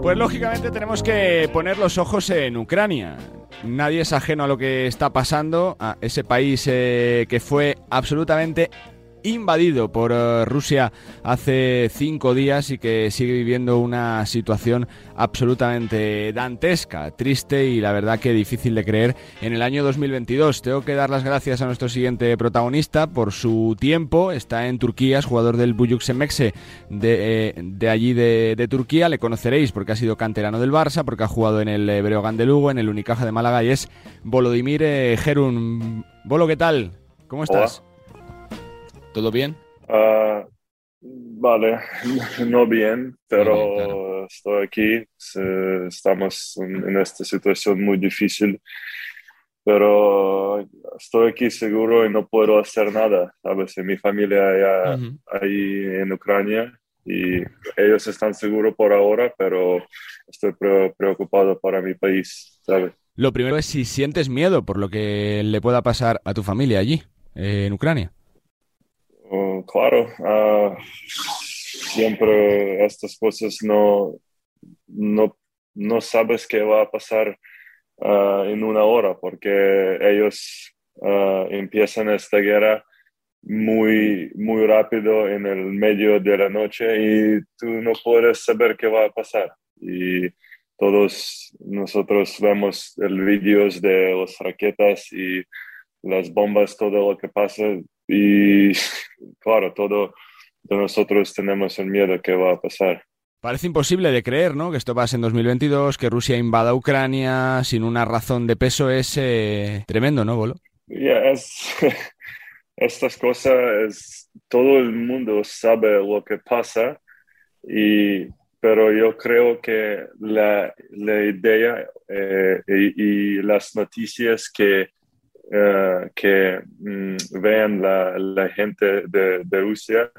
Pues lógicamente tenemos que poner los ojos en Ucrania. Nadie es ajeno a lo que está pasando, a ese país eh, que fue absolutamente invadido por eh, Rusia hace cinco días y que sigue viviendo una situación absolutamente dantesca, triste y la verdad que difícil de creer en el año 2022. Tengo que dar las gracias a nuestro siguiente protagonista por su tiempo. Está en Turquía, es jugador del Buyuksemexe de, eh, de allí de, Turquía. Le conoceréis porque ha sido canterano del Barça, porque ha jugado en el Breogán de Lugo, en el Unicaja de Málaga y es Volodymyr eh, Gerun. Bolo, ¿qué tal? ¿Cómo estás? ¿Todo bien? Ah, vale, no bien, pero estoy aquí. Estamos en, esta situación muy difícil, pero estoy aquí seguro y no puedo hacer nada. ¿sabes? Mi familia ya ahí en Ucrania y ellos están seguros por ahora, pero estoy preocupado para mi país, ¿sabes? Lo primero es si sientes miedo por lo que le pueda pasar a tu familia allí, eh, en Ucrania claro, ah, siempre estas cosas no, no, no, sabes qué va a pasar ah, en una hora, porque ellos uh, empiezan esta guerra muy, muy rápido en el medio de la noche y tú no puedes saber qué va a pasar. Y todos nosotros vemos el vídeos de las raquetas y las bombas, todo lo que pasa y claro, todo nosotros tenemos el miedo que va a pasar. Parece imposible de creer, ¿no? Que esto pase en 2022, que Rusia invada Ucrania sin una razón de peso es eh, tremendo, ¿no, Bolo? es, estas cosas, es, todo el mundo sabe lo que pasa, y, pero yo creo que la, la idea eh, y, las noticias que eh, que mm, vean la, la, gente de, de, Rusia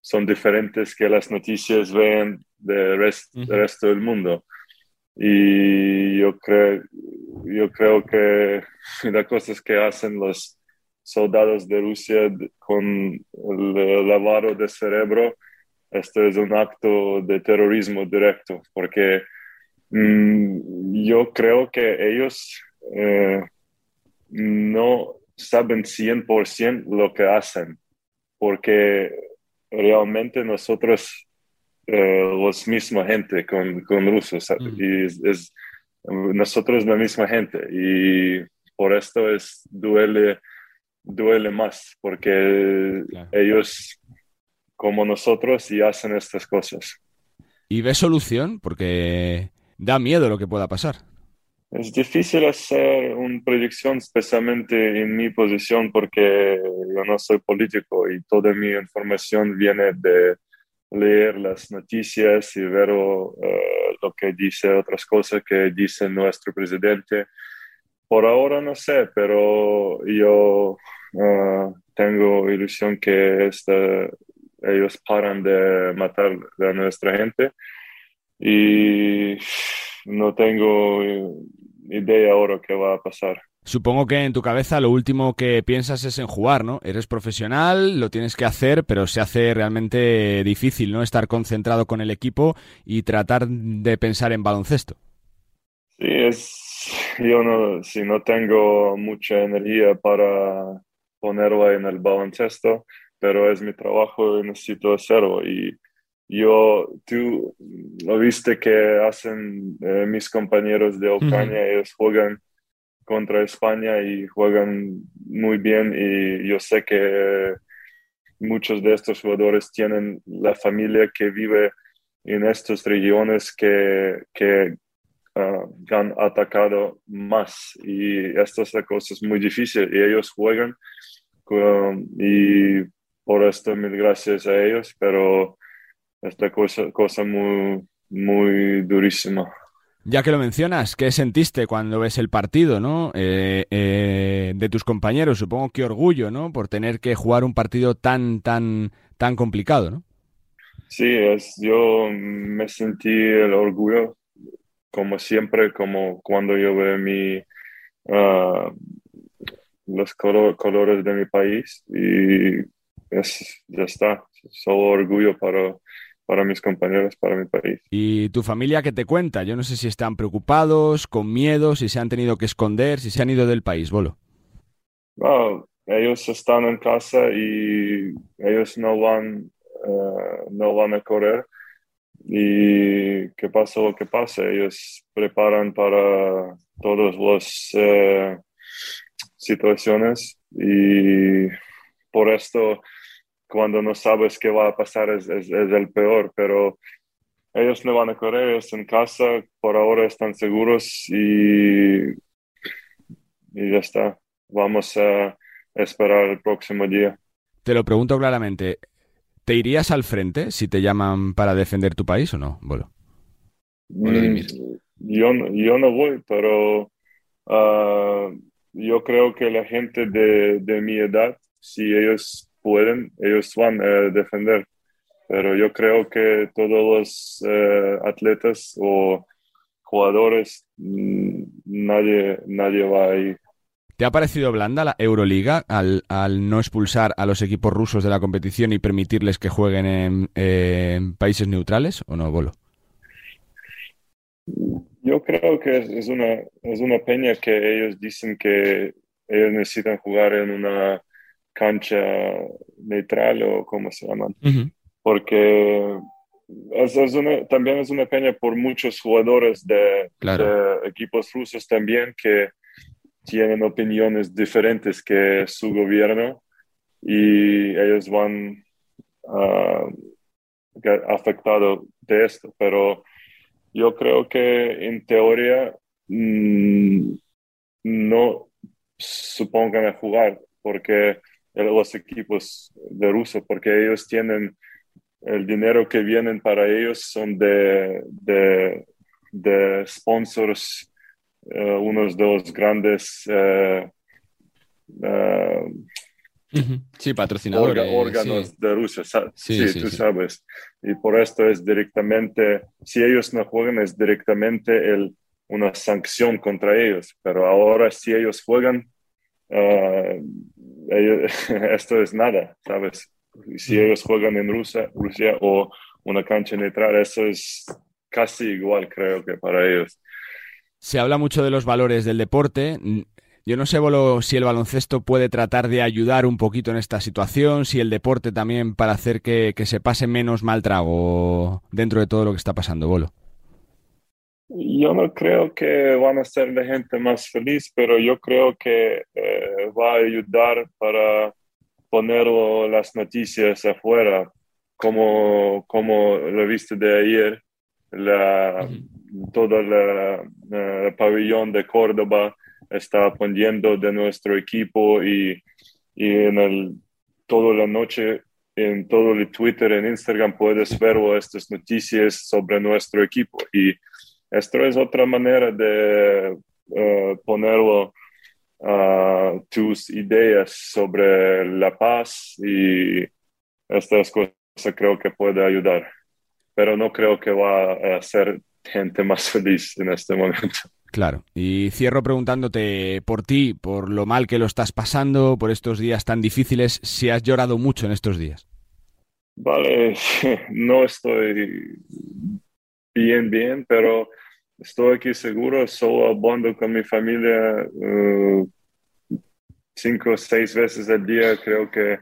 son diferentes que las noticias vean del resto del mundo. Y yo creo, yo creo que las cosas que hacen los soldados de Rusia con el lavado de cerebro, esto es un acto de terrorismo directo, porque mm, yo creo que ellos eh, no saben 100% lo que hacen, porque realmente nosotros, eh, los misma gente con, con rusos, mm. y es, nosotros la misma gente, y por esto es, duele, duele más, porque ellos, como nosotros, y hacen estas cosas. ¿Y ve solución? Porque da miedo lo que pueda pasar. Es difícil hacer una predicción, especialmente en mi posición, porque yo no soy político y toda mi información viene de leer las noticias y ver eh, lo que dice otras cosas que dice nuestro presidente. Por ahora no sé, pero yo eh, tengo ilusión que ellos paran de matar a nuestra gente y no tengo idea ahora qué va a pasar. Supongo que en tu cabeza lo último que piensas es en jugar, ¿no? Eres profesional, lo tienes que hacer, pero se hace realmente difícil, ¿no? Estar concentrado con el equipo y tratar de pensar en baloncesto. Sí, es. Yo no, si no tengo mucha energía para ponerla en el baloncesto, pero es mi trabajo y necesito hacerlo. Y yo, tú lo viste que hacen eh, mis compañeros de Ucrania, ellos juegan contra España y juegan muy bien y yo sé que muchos de estos jugadores tienen la familia que vive en estas regiones que, que ah, han atacado más y esto es la cosa es muy difícil y ellos juegan y por esto mil gracias a ellos, pero esta cosa, cosa muy, muy durísima. Ya que lo mencionas, ¿qué sentiste cuando ves el partido, no? Eh, eh, de tus compañeros, supongo que orgullo, ¿no? Por tener que jugar un partido tan, tan, tan complicado, ¿no? Sí, es, yo me sentí el orgullo, como siempre, como cuando yo veo mi, ah, los colores de mi país y es, ya está, solo orgullo para, para mis compañeros, para mi país. ¿Y tu familia qué te cuenta? Yo no sé si están preocupados, con miedo, si se han tenido que esconder, si se han ido del país, Bolo. ellos están en casa y ellos no van, eh, no van a correr. Y que pase lo que pase, ellos preparan para todas las eh, situaciones y por esto cuando no sabes qué va a pasar es, es, el peor, pero ellos no van a correr, ellos en casa por ahora están seguros y, y ya está. Vamos a esperar el próximo día. Te lo pregunto claramente, ¿te irías al frente si te llaman para defender tu país o no, Bolo? Mm, yo, yo no voy, pero ah, yo creo que la gente de, de mi edad, si ellos pueden, ellos van a defender. Pero yo creo que todos los eh, atletas o jugadores, mm, nadie, nadie va ahí. ¿Te ha parecido blanda la Euroliga al, al, no expulsar a los equipos rusos de la competición y permitirles que jueguen en, países neutrales o no, Bolo? Yo creo que es una, es una peña que ellos dicen que ellos necesitan jugar en una cancha neutral o como se llama. Porque es, también es una peña por muchos jugadores de, equipos rusos también que tienen opiniones diferentes que su gobierno y ellos van uh, afectado de esto. Pero yo creo que en teoría mm, no supongan a jugar porque los equipos de Rusia, porque ellos tienen el dinero que vienen para ellos son de, de, sponsors, eh, unos de los grandes eh, eh, sí, patrocinadores. órganos de Rusia, sí, tú sabes. Y por esto es directamente, si ellos no juegan, es directamente el, una sanción contra ellos. Pero ahora si ellos juegan, esto es nada, ¿sabes? Si ellos juegan en Rusia, Rusia o una cancha neutral, eso es casi igual, creo que para ellos. Se habla mucho de los valores del deporte. Yo no sé, Bolo, si el baloncesto puede tratar de ayudar un poquito en esta situación, si el deporte también para hacer que, que se pase menos mal trago dentro de todo lo que está pasando, Bolo. Yo no creo que van a ser la gente más feliz, pero yo creo que eh, va a ayudar para poner las noticias afuera, como, como lo viste de ayer, la, todo el pabellón de Córdoba está poniendo de nuestro equipo y, y en el, toda la noche en todo el Twitter, en Instagram puedes ver estas noticias sobre nuestro equipo. Y esto es otra manera de uh, ponerlo tus ideas sobre la paz y estas cosas creo que puede ayudar. Pero no creo que va a hacer gente más feliz en este momento. Claro, y cierro preguntándote por ti, por lo mal que lo estás pasando, por estos días tan difíciles, si has llorado mucho en estos días. Vale, no estoy bien, bien, pero estoy aquí seguro, solo hablando con mi familia uh, cinco o seis veces al día, creo que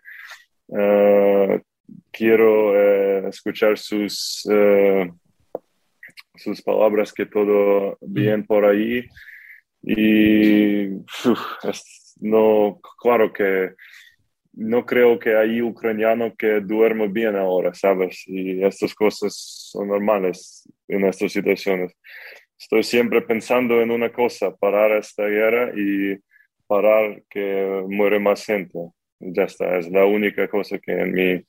uh, quiero uh, escuchar sus, sus palabras, que todo bien por ahí. Y no, claro que no creo que hay ucraniano que duerma bien ahora, ¿sabes? Y estas cosas son normales en estas situaciones. Estoy siempre pensando en una cosa, parar esta guerra y parar que muere más gente. Ya está, es la única cosa que en mi,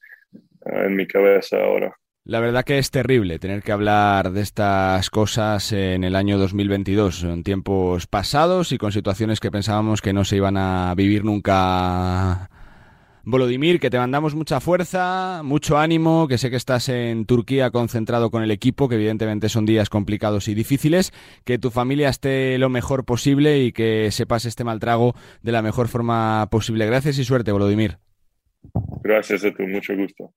en mi cabeza ahora. La verdad que es terrible tener que hablar de estas cosas en el año 2022, en tiempos pasados y con situaciones que pensábamos que no se iban a vivir nunca Volodymyr, que te mandamos mucha fuerza, mucho ánimo, que sé que estás en Turquía concentrado con el equipo, que evidentemente son días complicados y difíciles, que tu familia esté lo mejor posible y que se pase este mal trago de la mejor forma posible. Gracias y suerte, Volodymyr. Gracias a tu mucho gusto.